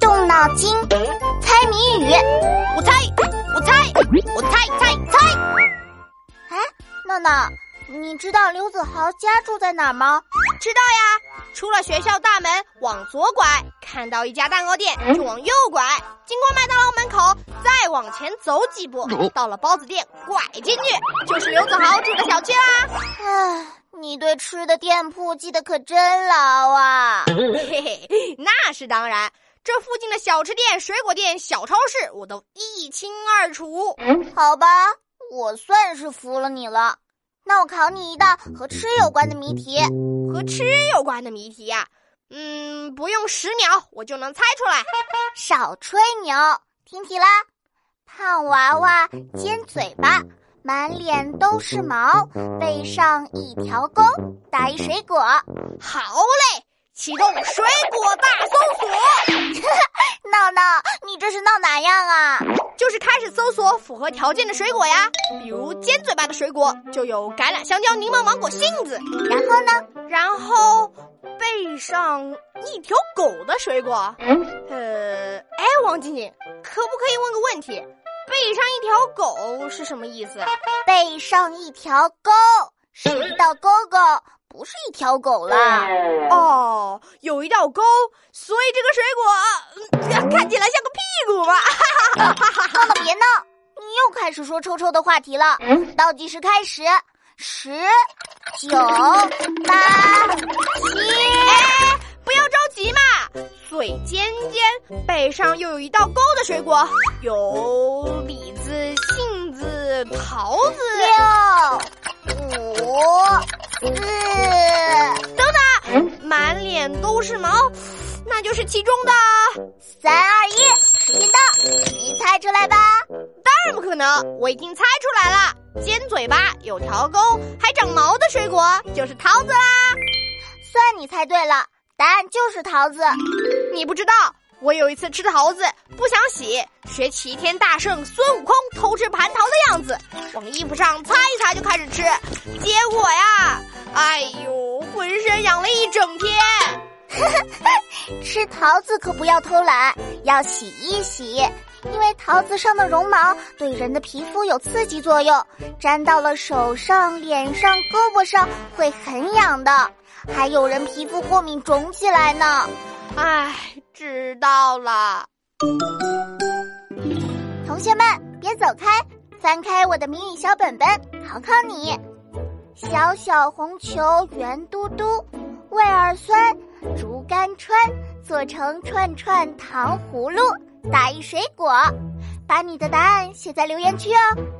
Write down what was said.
动脑筋，猜谜语。我猜，我猜，我猜猜猜。哎，闹闹，你知道刘子豪家住在哪儿吗？知道呀，出了学校大门往左拐，看到一家蛋糕店就往右拐，经过麦当劳门口再往前走几步，到了包子店拐进去，就是刘子豪住的小区啦。唉，你对吃的店铺记得可真牢啊！嘿嘿，那是当然，这附近的小吃店、水果店、小超市我都一清二楚。好吧，我算是服了你了。那我考你一道和吃有关的谜题。和吃有关的谜题呀，嗯，不用十秒我就能猜出来。少吹牛，听题啦！胖娃娃尖嘴巴，满脸都是毛，背上一条沟，打一水果。好嘞，启动水果大搜索。闹闹，你这是闹哪样啊？就是开始搜索符合条件的水果呀，比如尖嘴巴的水果就有橄榄、香蕉、柠檬、芒果、杏子。然后呢？然后背上一条狗的水果。呃，哎，王静静，可不可以问个问题？背上一条狗是什么意思？背上一条沟是一道沟沟，不是一条狗啦。哦，有一道沟，所以这个水果看起来像个屁股嘛。闹 闹别闹，你又开始说臭臭的话题了。倒计时开始，十、九、八、七。哎，不要着急嘛。嘴尖尖，背上又有一道沟的水果，有李子、杏子、桃子。六、五、四，满脸都是毛，那就是其中的三二一，时间到，你猜出来吧？当然不可能，我已经猜出来了，尖嘴巴，有条沟，还长毛的水果就是桃子啦。算你猜对了，答案就是桃子。你不知道，我有一次吃桃子不想洗，学齐天大圣孙悟空偷吃蟠桃的样子，往衣服上擦一擦就开始吃，结果呀，哎呦，浑身痒了一整天。吃桃子可不要偷懒，要洗一洗，因为桃子上的绒毛对人的皮肤有刺激作用，粘到了手上、脸上、胳膊上会很痒的，还有人皮肤过敏肿起来呢。唉，知道了。同学们，别走开，翻开我的谜语小本本，考考你：小小红球圆嘟嘟，味儿酸，竹竿穿，做成串串糖葫芦，打一水果。把你的答案写在留言区哦。